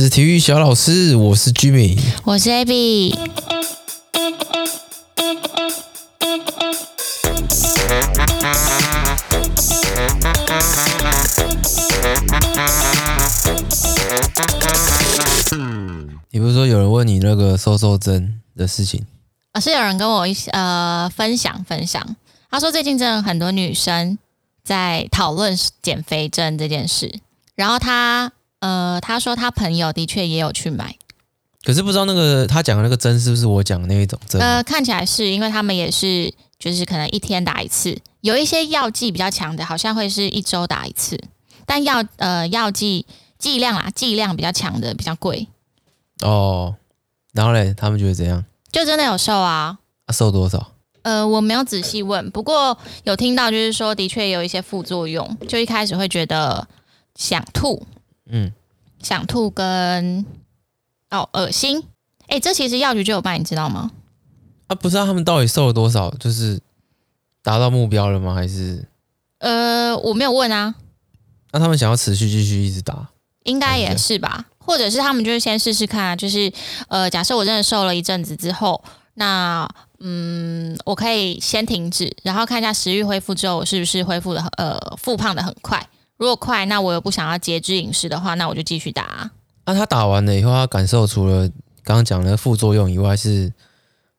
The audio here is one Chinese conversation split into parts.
是体育小老师，我是 Jimmy，我是 Abby。你不是说有人问你那个瘦瘦针的事情？啊，是有人跟我一起呃分享分享，他说最近真的很多女生在讨论减肥针这件事，然后他。呃，他说他朋友的确也有去买，可是不知道那个他讲的那个针是不是我讲的那一种针？呃，看起来是因为他们也是，就是可能一天打一次，有一些药剂比较强的，好像会是一周打一次，但药呃药剂剂量啊剂量比较强的比较贵。哦，然后嘞，他们觉得怎样？就真的有瘦啊？啊瘦多少？呃，我没有仔细问，不过有听到就是说的确有一些副作用，就一开始会觉得想吐。嗯，想吐跟哦恶心，哎，这其实药局就有卖，你知道吗？啊，不知道他们到底瘦了多少，就是达到目标了吗？还是？呃，我没有问啊。那他们想要持续继续一直打，应该也是吧？或者是他们就是先试试看啊，就是呃，假设我真的瘦了一阵子之后，那嗯，我可以先停止，然后看一下食欲恢复之后，我是不是恢复的呃复胖的很快。如果快，那我又不想要节制饮食的话，那我就继续打啊。那他打完了以后，他感受除了刚刚讲的副作用以外，是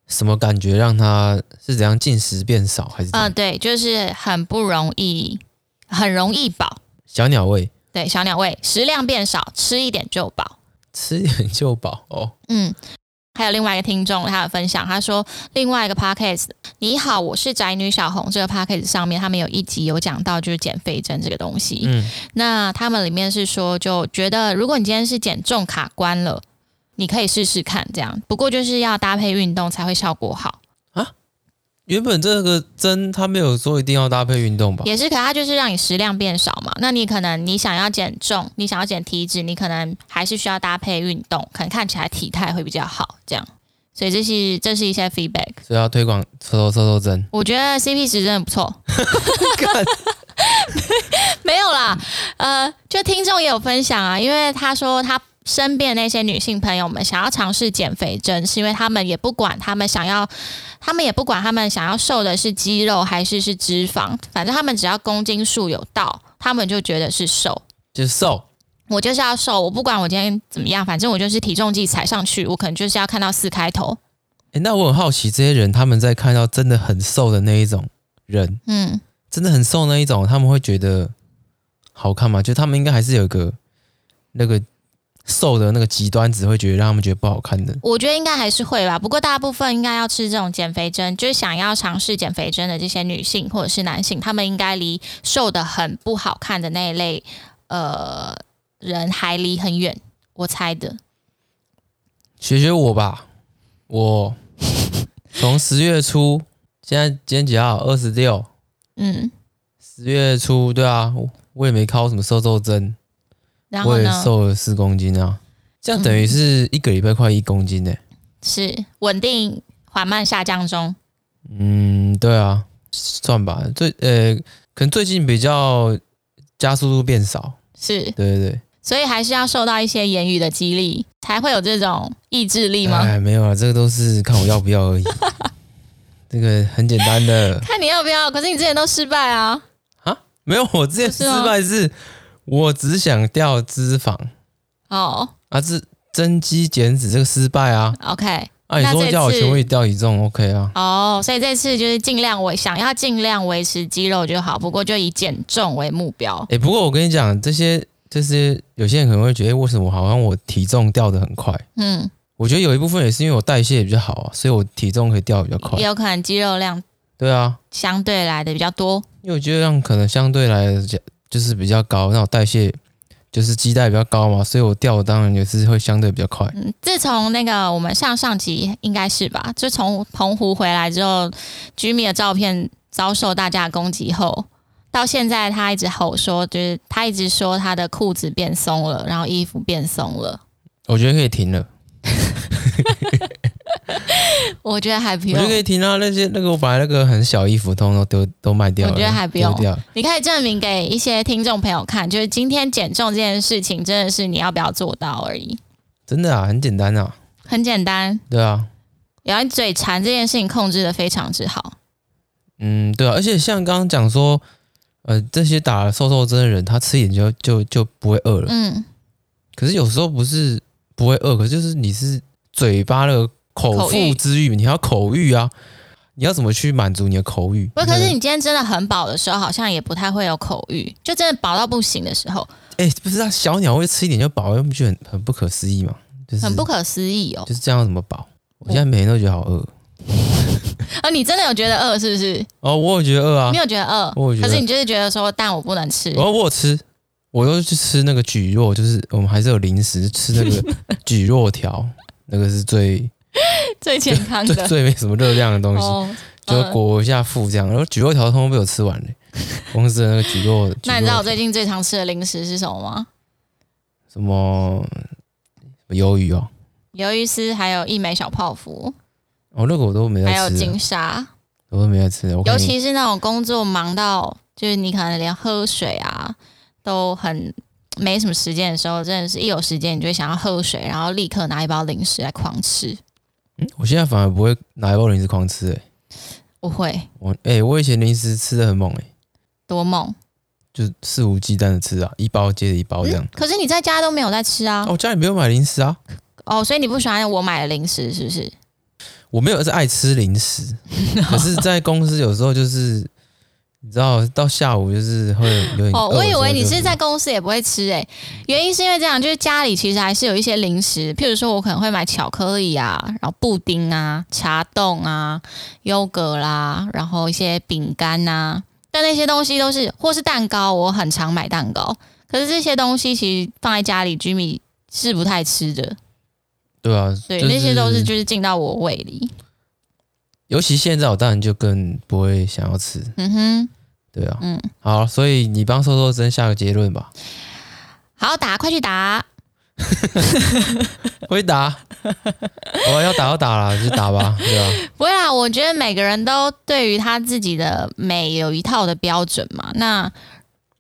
什么感觉？让他是怎样进食变少，还是？嗯，对，就是很不容易，很容易饱。小鸟胃。对，小鸟胃，食量变少，吃一点就饱。吃一点就饱哦。嗯。还有另外一个听众，他有分享，他说另外一个 podcast，你好，我是宅女小红。这个 podcast 上面他们有一集有讲到就是减肥针这个东西。嗯，那他们里面是说，就觉得如果你今天是减重卡关了，你可以试试看这样，不过就是要搭配运动才会效果好。原本这个针它没有说一定要搭配运动吧？也是，可它就是让你食量变少嘛。那你可能你想要减重，你想要减体脂，你可能还是需要搭配运动，可能看起来体态会比较好。这样，所以这是这是一些 feedback。所以要推广瘦瘦瘦瘦针。我觉得 CP 值真的不错。没有啦，呃，就听众也有分享啊，因为他说他。身边那些女性朋友们想要尝试减肥针，是因为他们也不管他们想要，他们也不管他们想要瘦的是肌肉还是是脂肪，反正他们只要公斤数有到，他们就觉得是瘦，就是瘦。我就是要瘦，我不管我今天怎么样，反正我就是体重计踩上去，我可能就是要看到四开头。诶，那我很好奇，这些人他们在看到真的很瘦的那一种人，嗯，真的很瘦那一种，他们会觉得好看吗？就他们应该还是有个那个。瘦的那个极端只会觉得让他们觉得不好看的，我觉得应该还是会吧。不过大部分应该要吃这种减肥针，就是想要尝试减肥针的这些女性或者是男性，他们应该离瘦的很不好看的那一类呃人还离很远。我猜的，学学我吧。我 从十月初，现在今天几号？二十六。嗯，十月初，对啊，我也没靠什么瘦瘦针。然后我也瘦了四公斤啊，这样等于是一个礼拜快一公斤呢、是稳定缓慢下降中。嗯，对啊，算吧。最呃，可能最近比较加速度变少。是，对对对。所以还是要受到一些言语的激励，才会有这种意志力吗？哎，没有啊，这个都是看我要不要而已。这个很简单的，看你要不要。可是你之前都失败啊。啊？没有，我之前失败是。我只想掉脂肪哦，啊，是增肌减脂这个失败啊。OK，啊，你说叫我学会掉体重，OK 啊？哦，所以这次就是尽量维想要尽量维持肌肉就好，不过就以减重为目标。哎，不过我跟你讲，这些这些有些人可能会觉得，为什么好像我体重掉的很快？嗯，我觉得有一部分也是因为我代谢也比较好啊，所以我体重可以掉得比较快。也有可能肌肉量对啊，相对来的比较多。因为我觉得量可能相对来讲。就是比较高，那我代谢就是基带比较高嘛，所以我掉的当然也是会相对比较快。嗯，自从那个我们上上集应该是吧，就从澎湖回来之后，Jimmy 的照片遭受大家的攻击后，到现在他一直吼说，就是他一直说他的裤子变松了，然后衣服变松了。我觉得可以停了。我觉得还不用，我就可以听到。那些那个我把那个很小衣服，通通都都卖掉了。我觉得还不用，你可以证明给一些听众朋友看，就是今天减重这件事情真的是你要不要做到而已。真的啊，很简单啊，很简单。对啊，然后你嘴馋这件事情控制的非常之好。嗯，对啊，而且像刚刚讲说，呃，这些打了瘦瘦针的人，他吃一点就就就不会饿了。嗯。可是有时候不是不会饿，可是就是你是嘴巴的口腹之欲，你要口欲啊，你要怎么去满足你的口欲？不，可是你今天真的很饱的时候，好像也不太会有口欲，就真的饱到不行的时候。哎，不是啊，小鸟会吃一点就饱，又不觉得很很不可思议吗？就是很不可思议哦，就是这样怎么饱？我现在每天都觉得好饿。啊，你真的有觉得饿是不是？哦，我有觉得饿啊。你有觉得饿？我觉得。可是你就是觉得说，但我不能吃。哦，我有吃，我又去吃那个蒟蒻，就是我们还是有零食吃那个 蒟蒻条，那个是最 最健康的，最 最没什么热量的东西，哦、就裹一下腹这样。然后举肉条通通被我吃完了，公司的那个举肉。那你知道我最近最常吃的零食是什么吗？什么鱿鱼哦？鱿鱼丝，还有一枚小泡芙。哦，那个我都没在吃。还有金沙，我都没在吃。尤其是那种工作忙到，就是你可能连喝水啊都很没什么时间的时候，真的是一有时间你就会想要喝水，然后立刻拿一包零食来狂吃。嗯，我现在反而不会拿一包零食狂吃，哎，我会。我哎、欸，我以前零食吃的很猛，哎，多猛？就肆无忌惮的吃啊，一包接着一包这样。嗯、可是你在家都没有在吃啊？我、哦、家里没有买零食啊。哦，所以你不喜欢我买的零食是不是？我没有是爱吃零食，可是，在公司有时候就是，你知道，到下午就是会有点。哦，我以为你是在公司也不会吃诶、欸，原因是因为这样，就是家里其实还是有一些零食，譬如说我可能会买巧克力啊，然后布丁啊、茶冻啊、优格啦，然后一些饼干呐，但那些东西都是或是蛋糕，我很常买蛋糕，可是这些东西其实放在家里，Jimmy 是不太吃的。对啊，对，就是、那些都是就是进到我胃里。尤其现在，我当然就更不会想要吃。嗯哼，对啊，嗯，好，所以你帮瘦瘦针下个结论吧。好，打，快去打。会打，我要打就打了，就打吧，对啊。不会啊，我觉得每个人都对于他自己的美有一套的标准嘛。那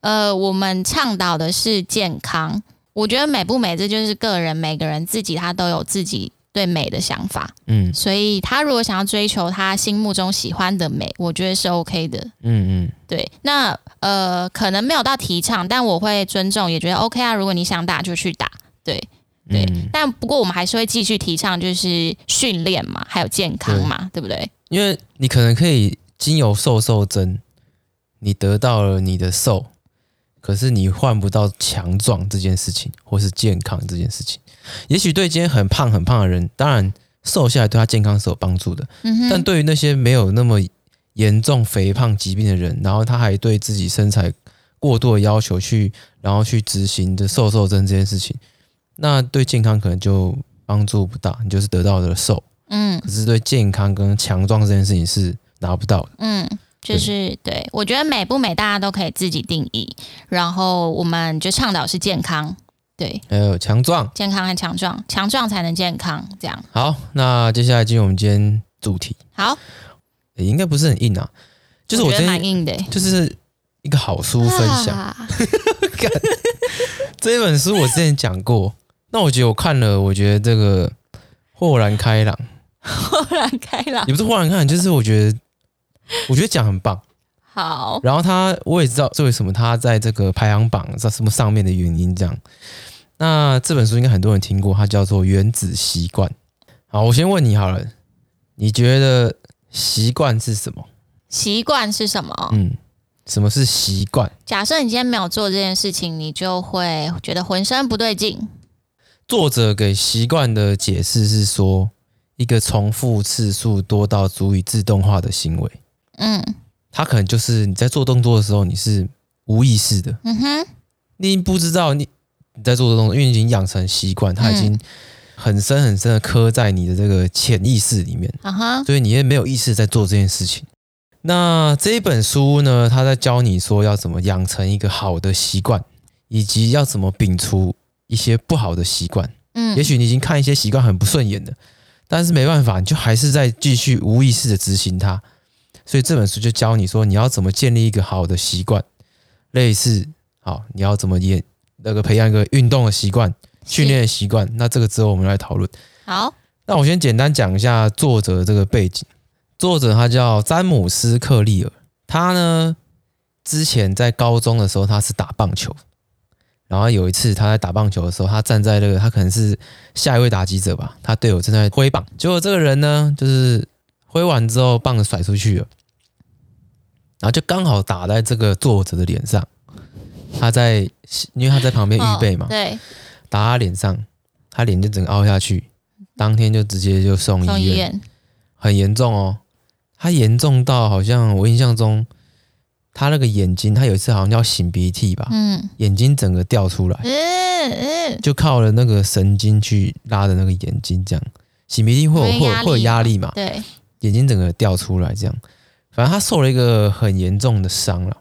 呃，我们倡导的是健康。我觉得美不美，这就是个人，每个人自己他都有自己对美的想法，嗯，所以他如果想要追求他心目中喜欢的美，我觉得是 OK 的，嗯嗯，对，那呃，可能没有到提倡，但我会尊重，也觉得 OK 啊。如果你想打就去打，对对，嗯、但不过我们还是会继续提倡，就是训练嘛，还有健康嘛，对，对不对？因为你可能可以经由瘦瘦针，你得到了你的瘦。可是你换不到强壮这件事情，或是健康这件事情。也许对今天很胖很胖的人，当然瘦下来对他健康是有帮助的。嗯哼。但对于那些没有那么严重肥胖疾病的人，然后他还对自己身材过度的要求去，然后去执行的瘦瘦针这件事情，那对健康可能就帮助不大。你就是得到的瘦，嗯。可是对健康跟强壮这件事情是拿不到的，嗯。就是对，我觉得美不美，大家都可以自己定义。然后我们就倡导是健康，对，还有强壮，健康和强壮，强壮才能健康。这样好，那接下来进入我们今天主题。好，也应该不是很硬啊，就是我觉得蛮硬的，就是一个好书分享。啊、这一本书我之前讲过，那我觉得我看了，我觉得这个豁然开朗，豁然开朗，也不是豁然开朗，就是我觉得。我觉得讲很棒，好。然后他，我也知道这为什么他在这个排行榜在什么上面的原因。这样，那这本书应该很多人听过，它叫做《原子习惯》。好，我先问你好了，你觉得习惯是什么？习惯是什么？嗯，什么是习惯？假设你今天没有做这件事情，你就会觉得浑身不对劲。作者给习惯的解释是说，一个重复次数多到足以自动化的行为。嗯，它可能就是你在做动作的时候，你是无意识的。嗯哼，你不知道你你在做的动作，因为你已经养成习惯，它已经很深很深的刻在你的这个潜意识里面。啊哈，所以你也没有意识在做这件事情。那这一本书呢，它在教你说要怎么养成一个好的习惯，以及要怎么摒除一些不好的习惯。嗯，也许你已经看一些习惯很不顺眼的，但是没办法，你就还是在继续无意识的执行它。所以这本书就教你说，你要怎么建立一个好的习惯，类似，好，你要怎么演那个培养一个运动的习惯，训练的习惯。那这个之后我们来讨论。好，那我先简单讲一下作者这个背景。作者他叫詹姆斯·克利尔，他呢之前在高中的时候他是打棒球，然后有一次他在打棒球的时候，他站在那个他可能是下一位打击者吧，他队友正在挥棒，结果这个人呢就是挥完之后棒子甩出去了，然后就刚好打在这个作者的脸上，他在因为他在旁边预备嘛，哦、对，打他脸上，他脸就整个凹下去，当天就直接就送医院，医院很严重哦。他严重到好像我印象中，他那个眼睛，他有一次好像要擤鼻涕吧，嗯，眼睛整个掉出来，嗯嗯，就靠了那个神经去拉的那个眼睛，这样擤鼻涕会有会有会有压力嘛？对，眼睛整个掉出来，这样，反正他受了一个很严重的伤了。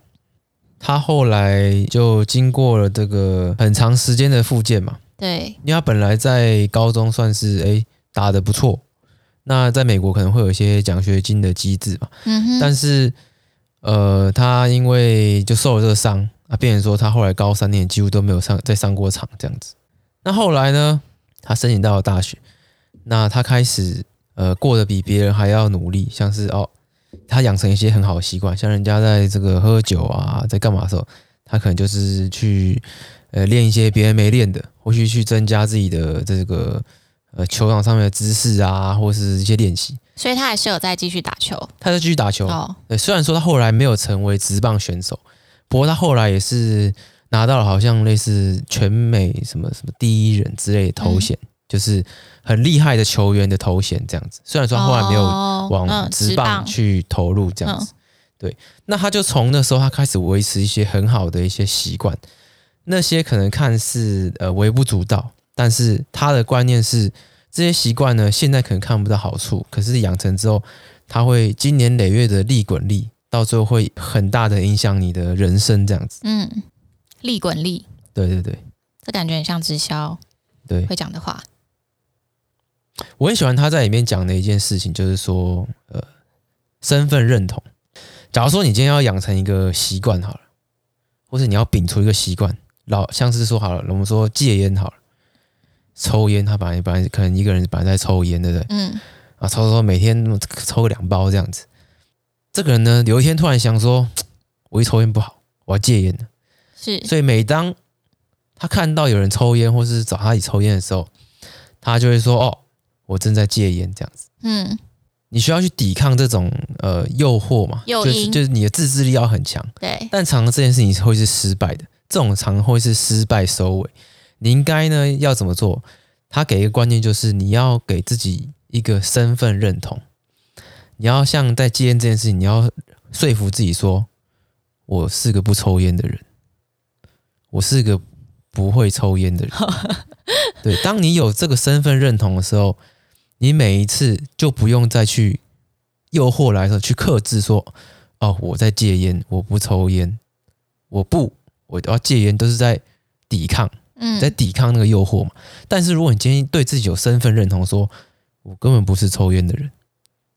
他后来就经过了这个很长时间的复健嘛，对，因为他本来在高中算是诶打得不错。那在美国可能会有一些奖学金的机制嘛，嗯哼，但是呃，他因为就受了这个伤啊，变成说他后来高三年几乎都没有上再上过场这样子。那后来呢，他申请到了大学，那他开始呃过得比别人还要努力，像是哦，他养成一些很好的习惯，像人家在这个喝酒啊，在干嘛的时候，他可能就是去呃练一些别人没练的，或许去增加自己的这个。呃，球场上面的姿势啊，或是一些练习，所以他还是有在继续打球。他在继续打球。哦，对，虽然说他后来没有成为职棒选手，不过他后来也是拿到了好像类似全美什么什么第一人之类的头衔，嗯、就是很厉害的球员的头衔这样子。虽然说他后来没有往职棒去投入这样子，对，那他就从那时候他开始维持一些很好的一些习惯，那些可能看似呃微不足道。但是他的观念是，这些习惯呢，现在可能看不到好处，可是养成之后，他会经年累月的利滚利，到最后会很大的影响你的人生，这样子。嗯，利滚利。对对对，这感觉很像直销，对，会讲的话。我很喜欢他在里面讲的一件事情，就是说，呃，身份认同。假如说你今天要养成一个习惯好了，或是你要摒除一个习惯，老像是说好了，我们说戒烟好了。抽烟，他本来本来可能一个人本来在抽烟，对不对？嗯。啊，抽抽抽，每天抽个两包这样子。这个人呢，有一天突然想说，我一抽烟不好，我要戒烟了。是。所以每当他看到有人抽烟，或是找他一起抽烟的时候，他就会说：“哦，我正在戒烟。”这样子。嗯。你需要去抵抗这种呃诱惑嘛？诱因。就是就是你的自制力要很强。对。但常常这件事情会是失败的，这种常会是失败收尾。你应该呢要怎么做？他给一个观念，就是你要给自己一个身份认同。你要像在戒烟这件事情，你要说服自己说：“我是个不抽烟的人，我是个不会抽烟的人。” 对，当你有这个身份认同的时候，你每一次就不用再去诱惑来的时候去克制说：“哦，我在戒烟，我不抽烟，我不，我要戒烟，都是在抵抗。”嗯在抵抗那个诱惑嘛，但是如果你今天对自己有身份认同说，说我根本不是抽烟的人，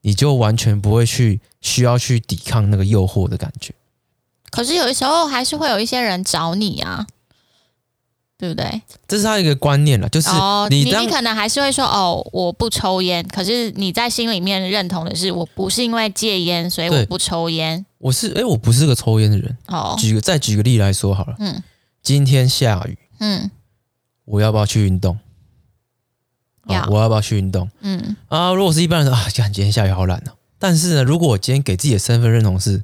你就完全不会去需要去抵抗那个诱惑的感觉。可是有的时候还是会有一些人找你啊，对不对？这是他一个观念了，就是你你可能还是会说哦，我不抽烟，可是你在心里面认同的是我不是因为戒烟，所以我不抽烟。我是哎，我不是个抽烟的人。哦，举个再举个例来说好了，嗯，今天下雨。嗯，我要不要去运动？要，我要不要去运动？嗯啊，如果是一般人说啊，今天下雨好懒哦。但是呢，如果我今天给自己的身份认同是，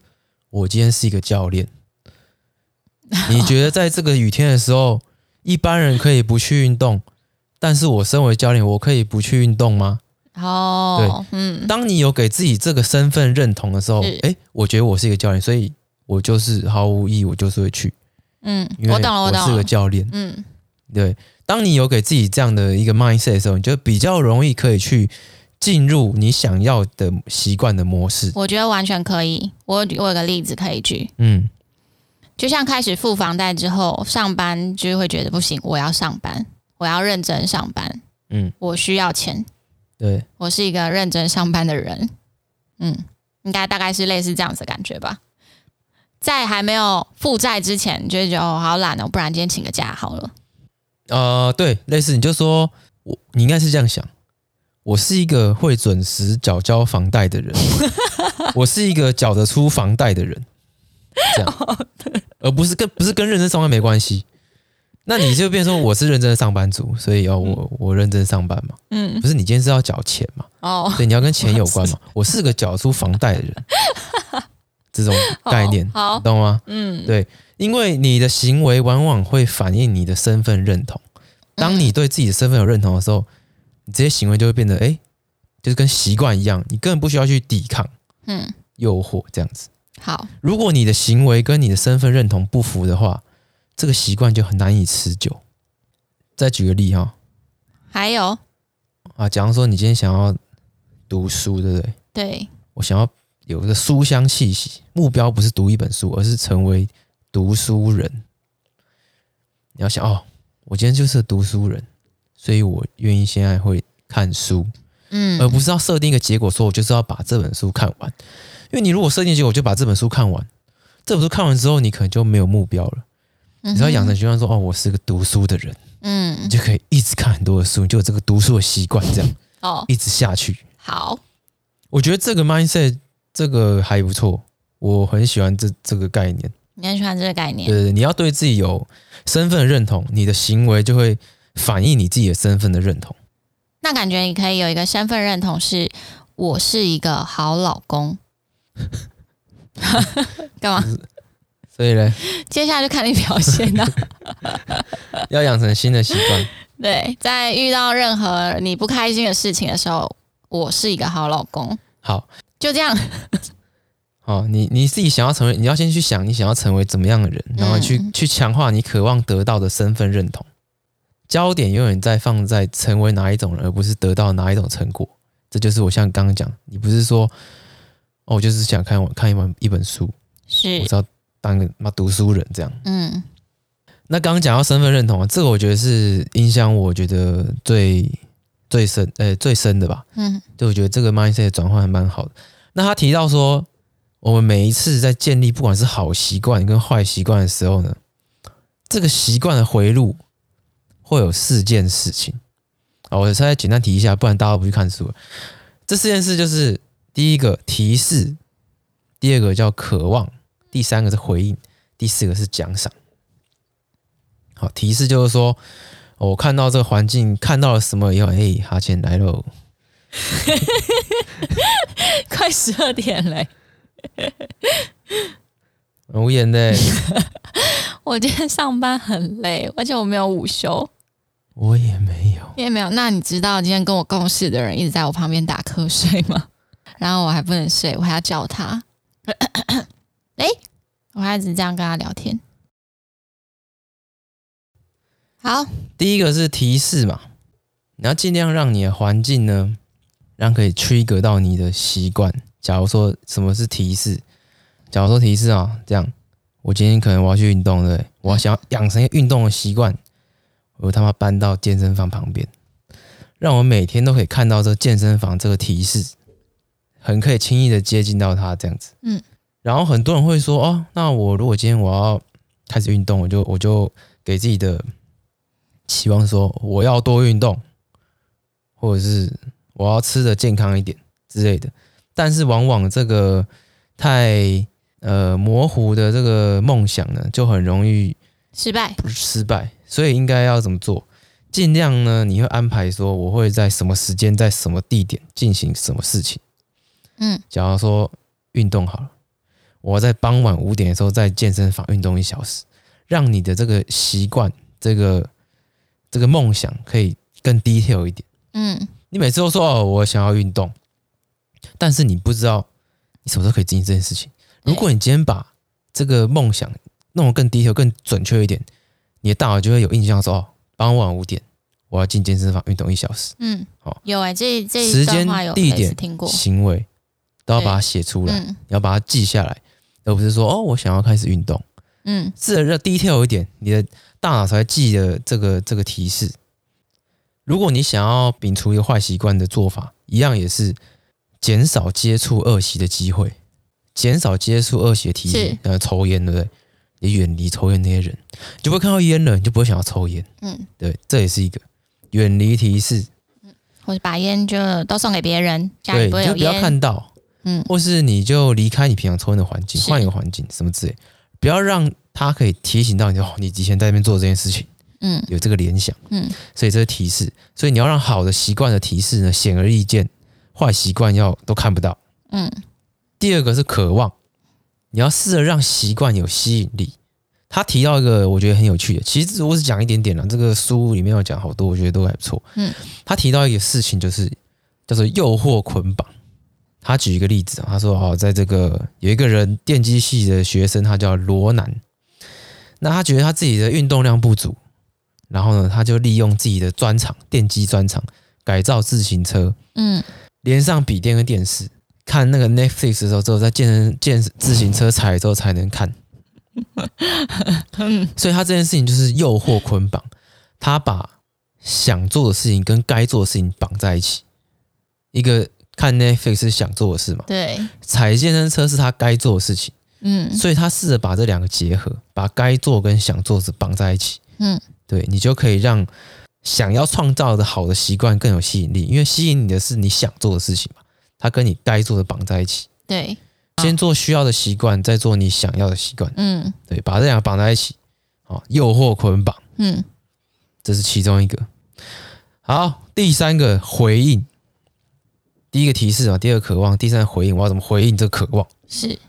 我今天是一个教练，你觉得在这个雨天的时候，一般人可以不去运动，但是我身为教练，我可以不去运动吗？哦，对，嗯，当你有给自己这个身份认同的时候，哎，我觉得我是一个教练，所以我就是毫无意义，我就是会去。嗯，我懂了，我懂了。我是个教练。嗯，对。当你有给自己这样的一个 mindset 的时候，你就比较容易可以去进入你想要的习惯的模式。我觉得完全可以。我我有个例子可以举。嗯，就像开始付房贷之后，上班就会觉得不行，我要上班，我要认真上班。嗯，我需要钱。对，我是一个认真上班的人。嗯，应该大概是类似这样子的感觉吧。在还没有负债之前，你就会觉得哦，好懒哦，不然今天请个假好了。呃，对，类似你就说我，你应该是这样想，我是一个会准时缴交房贷的人，我是一个缴得出房贷的人，这样，而不是跟不是跟认真上班没关系。那你就变成说我是认真的上班族，所以要我我认真上班嘛。嗯，不是你今天是要缴钱嘛？哦，对，你要跟钱有关嘛。我是个缴出房贷的人，这种概念，好，懂吗？嗯，对，因为你的行为往往会反映你的身份认同。当你对自己的身份有认同的时候，你这些行为就会变得哎，就是跟习惯一样，你根本不需要去抵抗，嗯，诱惑这样子。好，如果你的行为跟你的身份认同不符的话。这个习惯就很难以持久。再举个例哈，还有啊，假如说你今天想要读书，对不对？对，我想要有一个书香气息，目标不是读一本书，而是成为读书人。你要想哦，我今天就是读书人，所以我愿意现在会看书，嗯，而不是要设定一个结果，说我就是要把这本书看完。因为你如果设定结果就把这本书看完，这本书看完之后，你可能就没有目标了。你只要养成习惯说哦，我是个读书的人，嗯，你就可以一直看很多的书，你就有这个读书的习惯，这样哦，一直下去。好，我觉得这个 mindset 这个还不错，我很喜欢这这个概念。你很喜欢这个概念？对对对，你要对自己有身份认同，你的行为就会反映你自己的身份的认同。那感觉你可以有一个身份认同，是我是一个好老公。干嘛？所以呢，接下来就看你表现了。要养成新的习惯。对，在遇到任何你不开心的事情的时候，我是一个好老公。好，就这样。好，你你自己想要成为，你要先去想你想要成为怎么样的人，然后去、嗯、去强化你渴望得到的身份认同。焦点永远在放在成为哪一种人，而不是得到哪一种成果。这就是我像刚刚讲，你不是说哦，我就是想看我看一本一本书，是，我知道。当个妈读书人这样，嗯，那刚刚讲到身份认同啊，这个我觉得是影响我觉得最最深，呃，最深的吧，嗯，就我觉得这个 mindset 转换还蛮好的。那他提到说，我们每一次在建立不管是好习惯跟坏习惯的时候呢，这个习惯的回路会有四件事情啊，我再简单提一下，不然大家都不去看书了。这四件事就是第一个提示，第二个叫渴望。第三个是回应，第四个是奖赏。好，提示就是说，我看到这个环境，看到了什么以后，哎，哈欠来喽！快十二点嘞，无言的。我今天上班很累，而且我没有午休。我也没有，你也没有。那你知道今天跟我共事的人一直在我旁边打瞌睡吗？然后我还不能睡，我还要叫他。哎，我还一直这样跟他聊天。好，第一个是提示嘛，你要尽量让你的环境呢，让可以驱格到你的习惯。假如说什么是提示？假如说提示啊，这样，我今天可能我要去运动，对？我要想要养成一个运动的习惯，我他妈搬到健身房旁边，让我每天都可以看到这健身房这个提示，很可以轻易的接近到它，这样子。嗯。然后很多人会说：“哦，那我如果今天我要开始运动，我就我就给自己的期望说我要多运动，或者是我要吃的健康一点之类的。但是往往这个太呃模糊的这个梦想呢，就很容易失败，失败。所以应该要怎么做？尽量呢，你会安排说我会在什么时间，在什么地点进行什么事情。嗯，假如说运动好了。”我在傍晚五点的时候在健身房运动一小时，让你的这个习惯、这个这个梦想可以更 detail 一点。嗯，你每次都说哦，我想要运动，但是你不知道你什么时候可以进行这件事情。如果你今天把这个梦想弄得更 detail、更准确一点，你的大脑就会有印象说哦，傍晚五点我要进健身房运动一小时。嗯，好，有哎、欸，这这时间、地点、行为都要把它写出来，你要把它记下来。而不是说哦，我想要开始运动，嗯，是的，低调一点，你的大脑才会记得这个这个提示。如果你想要摒除一个坏习惯的做法，一样也是减少接触恶习的机会，减少接触恶习的提示，呃，抽烟对不对？你远离抽烟那些人，你就会看到烟了，你就不会想要抽烟。嗯，对，这也是一个远离提示。嗯，或者把烟就都送给别人，家里不会有烟，对，就不要看到。嗯，或是你就离开你平常抽烟的环境，换一个环境，什么之类，不要让他可以提醒到你，哦，你以前在那边做这件事情。嗯，有这个联想。嗯，所以这个提示，所以你要让好的习惯的提示呢，显而易见，坏习惯要都看不到。嗯，第二个是渴望。你要试着让习惯有吸引力。他提到一个我觉得很有趣的，其实我只讲一点点了。这个书里面要讲好多，我觉得都还不错。嗯，他提到一个事情，就是叫做诱惑捆绑。他举一个例子啊，他说哦，在这个有一个人电机系的学生，他叫罗南。那他觉得他自己的运动量不足，然后呢，他就利用自己的专长，电机专长，改造自行车，嗯，连上笔电跟电视。看那个 Netflix 的时候，只有在健身健自行车踩了之后才能看。所以他这件事情就是诱惑捆绑，他把想做的事情跟该做的事情绑在一起。一个看 Netflix 是想做的事嘛？对。踩健身车是他该做的事情。嗯。所以他试着把这两个结合，把该做跟想做的事绑在一起。嗯。对，你就可以让想要创造的好的习惯更有吸引力，因为吸引你的是你想做的事情嘛。它跟你该做的绑在一起，对，先做需要的习惯，再做你想要的习惯，嗯，对，把这两个绑在一起，好，诱惑捆绑，嗯，这是其中一个。好，第三个回应，第一个提示啊，第二个渴望，第三个回应，我要怎么回应这个渴望？是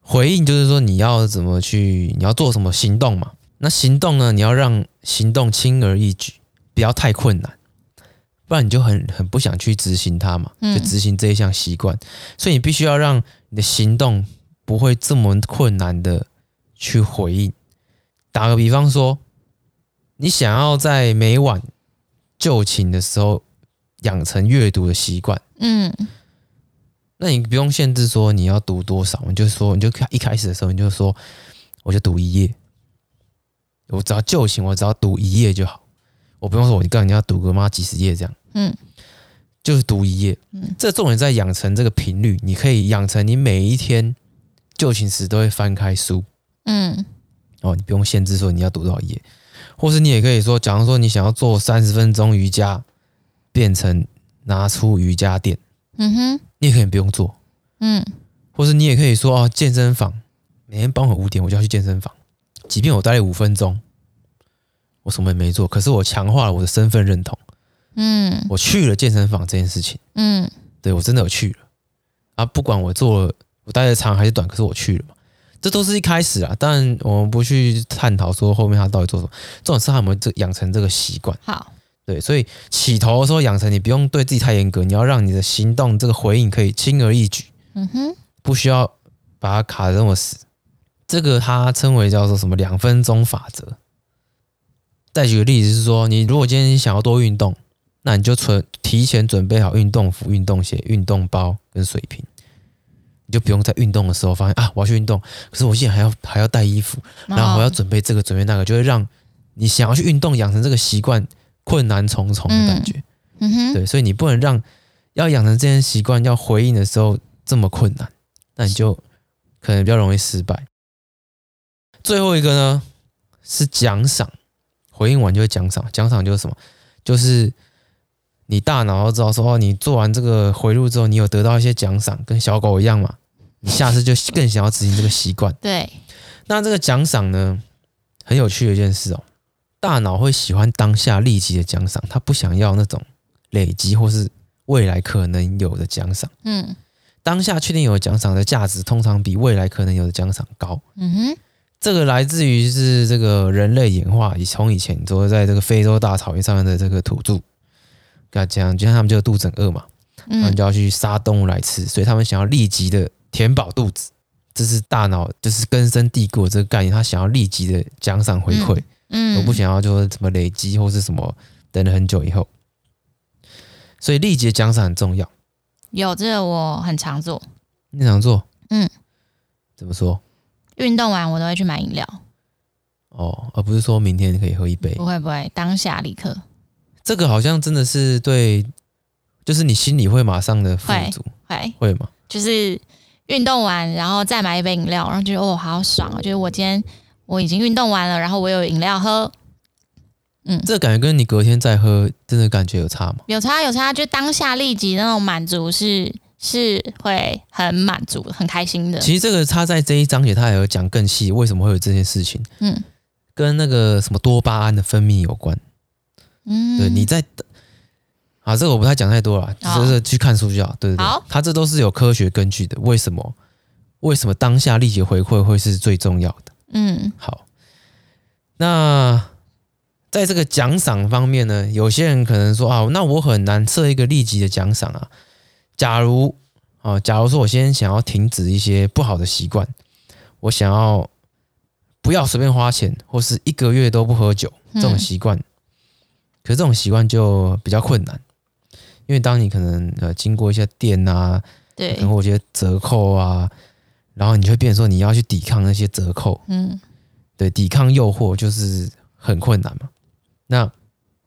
回应，就是说你要怎么去，你要做什么行动嘛？那行动呢？你要让行动轻而易举，不要太困难。不然你就很很不想去执行它嘛，就执行这一项习惯，嗯，所以你必须要让你的行动不会这么困难的去回应。打个比方说，你想要在每晚就寝的时候养成阅读的习惯，嗯，那你不用限制说你要读多少，你就说你就开一开始的时候你就说我就读一页，我只要就行，我只要读一页就好。我不用说，我告诉你要读个妈几十页这样，嗯，就是读一页，嗯，这重点在养成这个频率，你可以养成你每一天就寝时都会翻开书，嗯，哦，你不用限制说你要读多少页，或是你也可以说，假如说你想要做三十分钟瑜伽，变成拿出瑜伽垫，嗯哼，你也可以不用做，嗯，或是你也可以说哦，健身房每天傍晚五点我就要去健身房，即便我待了五分钟。我什么也没做，可是我强化了我的身份认同。嗯，我去了健身房这件事情。嗯，对，我真的有去了啊！不管我做了，我待的长还是短，可是我去了嘛。这都是一开始啊，当然我们不去探讨说后面他到底做什么。重点是他有没有这养成这个习惯。好，对，所以起头的时候养成，你不用对自己太严格，你要让你的行动这个回应可以轻而易举。嗯哼，不需要把它卡得那么死。这个它称为叫做什么两分钟法则。再举个例子是说，你如果今天想要多运动，那你就存提前准备好运动服、运动鞋、运动包跟水瓶，你就不用在运动的时候发现啊，我要去运动，可是我现在还要还要带衣服，然后我要准备这个准备那个，就会让你想要去运动养成这个习惯困难重重的感觉。嗯哼，对，所以你不能让要养成这些习惯要回应的时候这么困难，那你就可能比较容易失败。最后一个呢是奖赏。回应完就会奖赏，奖赏就是什么？就是你大脑要知道说，哦，你做完这个回路之后，你有得到一些奖赏，跟小狗一样嘛。你下次就更想要执行这个习惯。对。那这个奖赏呢，很有趣的一件事哦。大脑会喜欢当下立即的奖赏，他不想要那种累积或是未来可能有的奖赏。嗯。当下确定有奖赏的价值，通常比未来可能有的奖赏高。嗯哼。这个来自于是这个人类演化，以从以前说在这个非洲大草原上面的这个土著，跟他讲，就像他们就肚子很饿嘛，他们就要去杀动物来吃，所以他们想要立即的填饱肚子，这是大脑就是根深蒂固这个概念，他想要立即的奖赏回馈，嗯，我不想要就是怎么累积或是什么等了很久以后，所以立即的奖赏很重要。有这个我很常做，你常做？嗯，怎么说？运动完我都会去买饮料，哦，而不是说明天可以喝一杯。不会不会，当下立刻。这个好像真的是对，就是你心里会马上的富足，会会吗？就是运动完然后再买一杯饮料，然后觉得哦好爽啊！就是我今天我已经运动完了，然后我有饮料喝。嗯，这感觉跟你隔天再喝，真的感觉有差吗？有差有差，就当下立即那种满足是是会很满足、很开心的。其实这个差在这一章节，他也有讲更细，为什么会有这件事情？嗯，跟那个什么多巴胺的分泌有关。嗯，对，你在啊，这个我不太讲太多了，就是去看书就好。对对对，好，他这都是有科学根据的。为什么？为什么当下立即回馈会是最重要的？嗯，好，那。在这个奖赏方面呢，有些人可能说啊，那我很难设一个立即的奖赏啊。假如啊，假如说我先想要停止一些不好的习惯，我想要不要随便花钱，或是一个月都不喝酒这种习惯，可是这种习惯就比较困难，因为当你可能呃经过一些店啊，对，然后一些折扣啊，然后你就会变成说你要去抵抗那些折扣，嗯，对，抵抗诱惑就是很困难嘛。那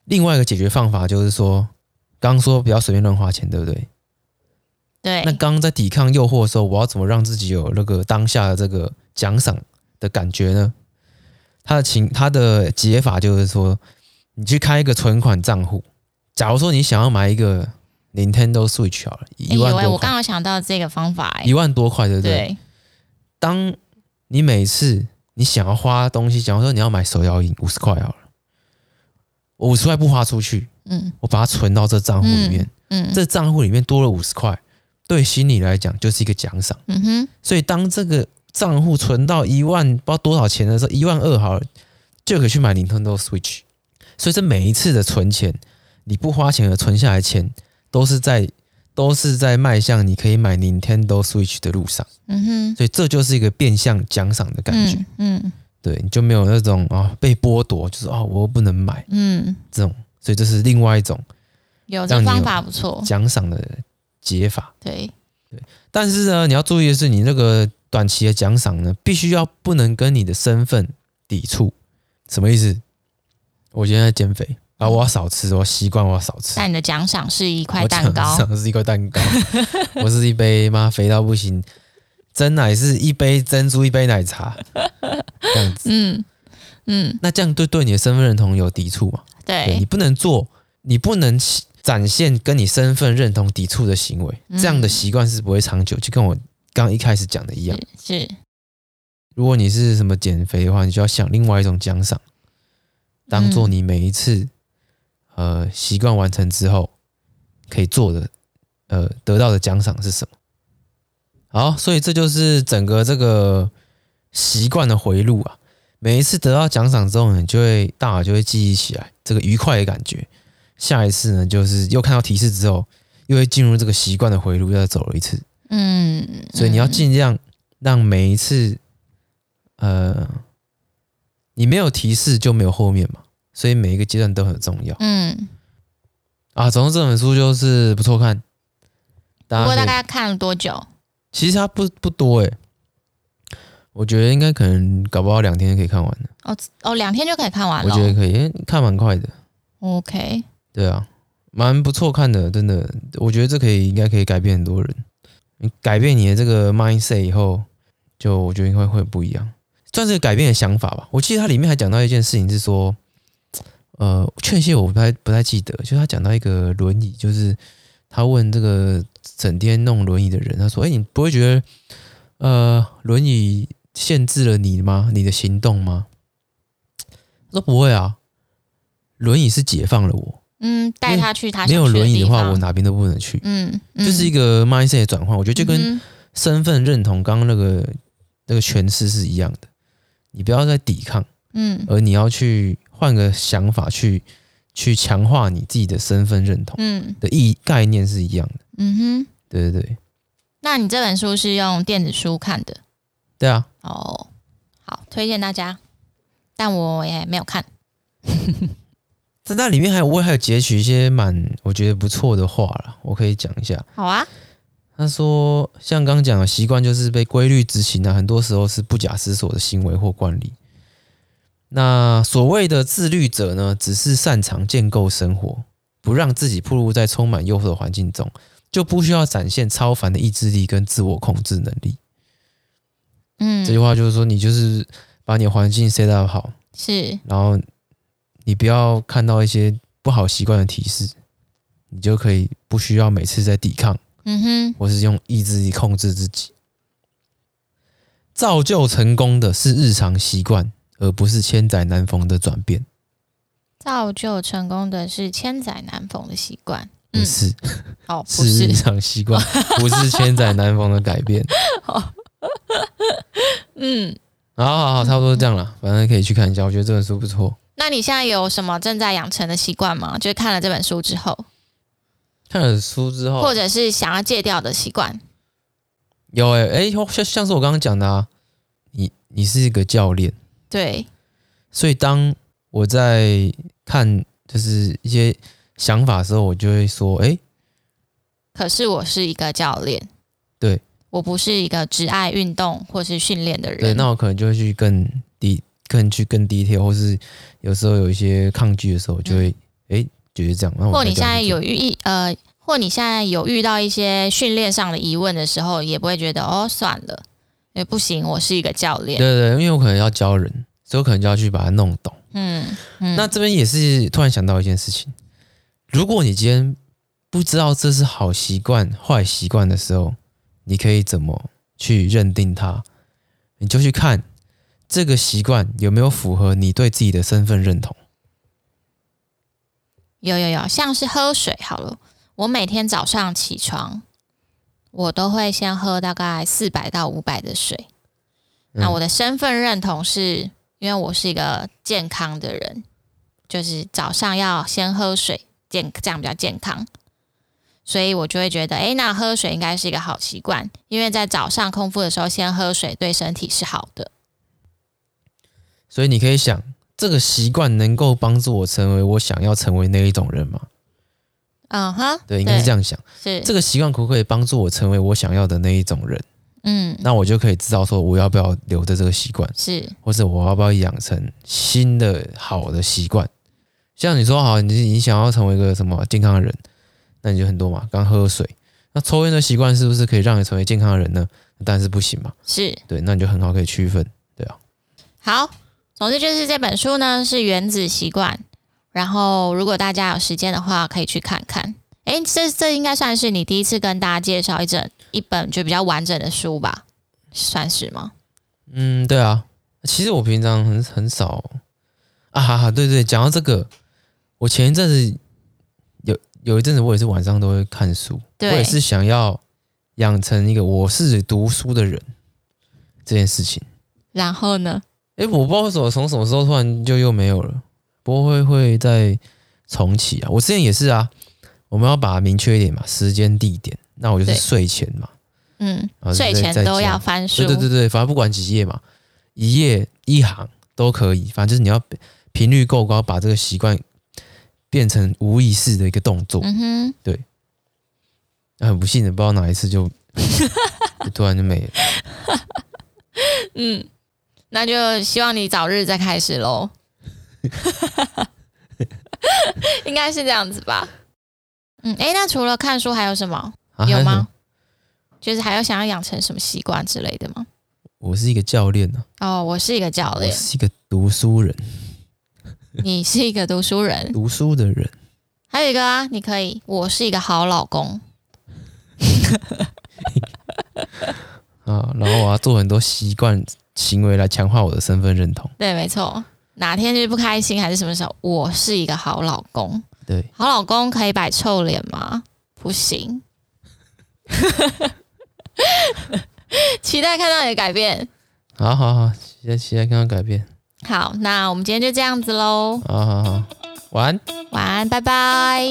另外一个解决方法就是说，刚刚说不要随便乱花钱，对不对？对。那刚刚在抵抗诱惑的时候，我要怎么让自己有那个当下的这个奖赏的感觉呢？他的情，他的解法就是说，你去开一个存款账户。假如说你想要买一个 Nintendo Switch 好了，一万多我刚刚想到这个方法，一万多块，对不对？对。当你每次你想要花东西，假如说你要买手摇饮五十块好了。我五十块不花出去，嗯，我把它存到这账户里面，嗯，嗯，这账户里面多了五十块，对心理来讲就是一个奖赏，嗯哼。所以当这个账户存到一万不知道多少钱的时候，一万二好了，就可以去买 Nintendo Switch。所以这每一次的存钱，你不花钱而存下来的钱，都是在都是在迈向你可以买 Nintendo Switch 的路上，嗯哼。所以这就是一个变相奖赏的感觉，嗯。嗯对，你就没有那种啊、哦、被剥夺，就是啊、哦、我又不能买，嗯，这种，所以这是另外一种有这方法不错奖赏的解法，对对。但是呢，你要注意的是，你那个短期的奖赏呢，必须要不能跟你的身份抵触。什么意思？我今天在减肥啊，我要少吃，我习惯我要少吃。但你的奖赏是一块蛋糕，奖赏是一块蛋糕，我是一杯妈肥到不行。真奶是一杯珍珠，一杯奶茶，这样子。嗯嗯，那这样对对你的身份认同有抵触吗？对，对，你不能做，你不能展现跟你身份认同抵触的行为，嗯、这样的习惯是不会长久。就跟我刚一开始讲的一样，是。是如果你是什么减肥的话，你就要想另外一种奖赏，当做你每一次、嗯、呃习惯完成之后可以做的呃得到的奖赏是什么？好，所以这就是整个这个习惯的回路啊。每一次得到奖赏之后，你就会大脑就会记忆起来这个愉快的感觉。下一次呢，就是又看到提示之后，又会进入这个习惯的回路，又再走了一次。嗯，所以你要尽量让每一次，呃，你没有提示就没有后面嘛。所以每一个阶段都很重要。嗯，啊，总之这本书就是不错看。不过大概看了多久？其实它不不多诶，我觉得应该可能搞不好两天就可以看完了。哦哦，两天就可以看完了。我觉得可以，因为看蛮快的。OK。对啊，蛮不错看的，真的。我觉得这可以应该可以改变很多人。你改变你的这个 mindset 以后，就我觉得应该会不一样，算是改变的想法吧。我记得它里面还讲到一件事情是说，呃，确切我不太不太记得，就是他讲到一个轮椅，就是他问这个。整天弄轮椅的人，他说：“哎，你不会觉得，呃，轮椅限制了你吗？你的行动吗？”他说：“不会啊，轮椅是解放了我。嗯，带他去他没有轮椅的话，我哪边都不能去。嗯，嗯，就是一个 mindset 的转换。我觉得就跟身份认同刚刚那个那个诠释是一样的。你不要再抵抗，嗯，而你要去换个想法去。”去强化你自己的身份认同，嗯，的意概念是一样的，嗯哼，对对对。那你这本书是用电子书看的？对啊。哦，好，推荐大家，但我也没有看。在那里面还有我还有截取一些蛮我觉得不错的话了，我可以讲一下。好啊。他说，像刚刚讲的习惯就是被规律执行的，很多时候是不假思索的行为或惯例。那所谓的自律者呢，只是擅长建构生活，不让自己暴露在充满诱惑的环境中，就不需要展现超凡的意志力跟自我控制能力。嗯，这句话就是说，你就是把你环境 set up 好，是，然后你不要看到一些不好习惯的提示，你就可以不需要每次在抵抗，嗯哼，或是用意志力控制自己。造就成功的是日常习惯，而不是千载难逢的转变。造就成功的是千载难逢的习惯，不是？哦，是日常习惯，不是千载难逢的改变。嗯，好好好，差不多这样了。反正可以去看一下，我觉得这本书不错。那你现在有什么正在养成的习惯吗？就是看了这本书之后，看了书之后，或者是想要戒掉的习惯。有诶、欸、哎、欸，像像是我刚刚讲的啊，你你是一个教练，对，所以当我在看就是一些想法的时候，我就会说，哎、欸，可是我是一个教练，对，我不是一个只爱运动或是训练的人，对，那我可能就会去更低，更去更低调，或是有时候有一些抗拒的时候，就会哎、嗯。欸、觉得这样，那我或你现在有遇呃。或你现在有遇到一些训练上的疑问的时候，也不会觉得哦，算了，也不行，我是一个教练。对对，因为我可能要教人，所以我可能就要去把它弄懂。嗯，嗯，那这边也是突然想到一件事情：如果你今天不知道这是好习惯、坏习惯的时候，你可以怎么去认定它？你就去看这个习惯有没有符合你对自己的身份认同。有有有，像是喝水好了。我每天早上起床，我都会先喝大概四百到五百的水。嗯。那我的身份认同是因为我是一个健康的人，就是早上要先喝水，健这样比较健康。所以我就会觉得，哎，那喝水应该是一个好习惯，因为在早上空腹的时候先喝水对身体是好的。所以你可以想，这个习惯能够帮助我成为我想要成为那一种人吗？嗯哼，对，应该是这样想。是这个习惯可不可以帮助我成为我想要的那一种人？嗯，那我就可以知道说我要不要留着这个习惯，是，或者我要不要养成新的好的习惯。像你说好，你你想要成为一个什么健康的人，那你就很多嘛，刚喝水。那抽烟的习惯是不是可以让你成为健康的人呢？但是不行嘛。是对，那你就很好可以区分，对啊。好，总之就是这本书呢是原子习惯。然后，如果大家有时间的话，可以去看看。哎，这这应该算是你第一次跟大家介绍一整一本就比较完整的书吧？算是吗？嗯，对啊。其实我平常很很少啊，哈哈，对对，讲到这个，我前一阵子有有一阵子，我也是晚上都会看书，我也是想要养成一个我是读书的人这件事情。然后呢？哎，我不知道为什么从什么时候突然就又没有了。不会会再重启啊！我之前也是啊，我们要把它明确一点嘛，时间地点。那我就是睡前嘛，嗯，睡前都要翻书。对对对对，反正不管几页嘛，一页一行都可以，反正就是你要频率够高，把这个习惯变成无意识的一个动作。嗯哼，对。那很不幸的，不知道哪一次就，就突然就没了。嗯，那就希望你早日再开始喽。应该是这样子吧。嗯，哎，那除了看书还有什么？啊、有吗？就是还有想要养成什么习惯之类的吗？我是一个教练呢、啊。哦，我是一个教练。我是一个读书人。你是一个读书人。读书的人。还有一个啊，你可以。我是一个好老公。啊，然后我要做很多习惯行为来强化我的身份认同。对，没错。哪天就不开心还是什么时候？我是一个好老公，对，好老公可以摆臭脸吗？不行，期待看到你的改变。好好好，期待期待看到改变。好，那我们今天就这样子喽。好好好，晚安，晚安，拜拜。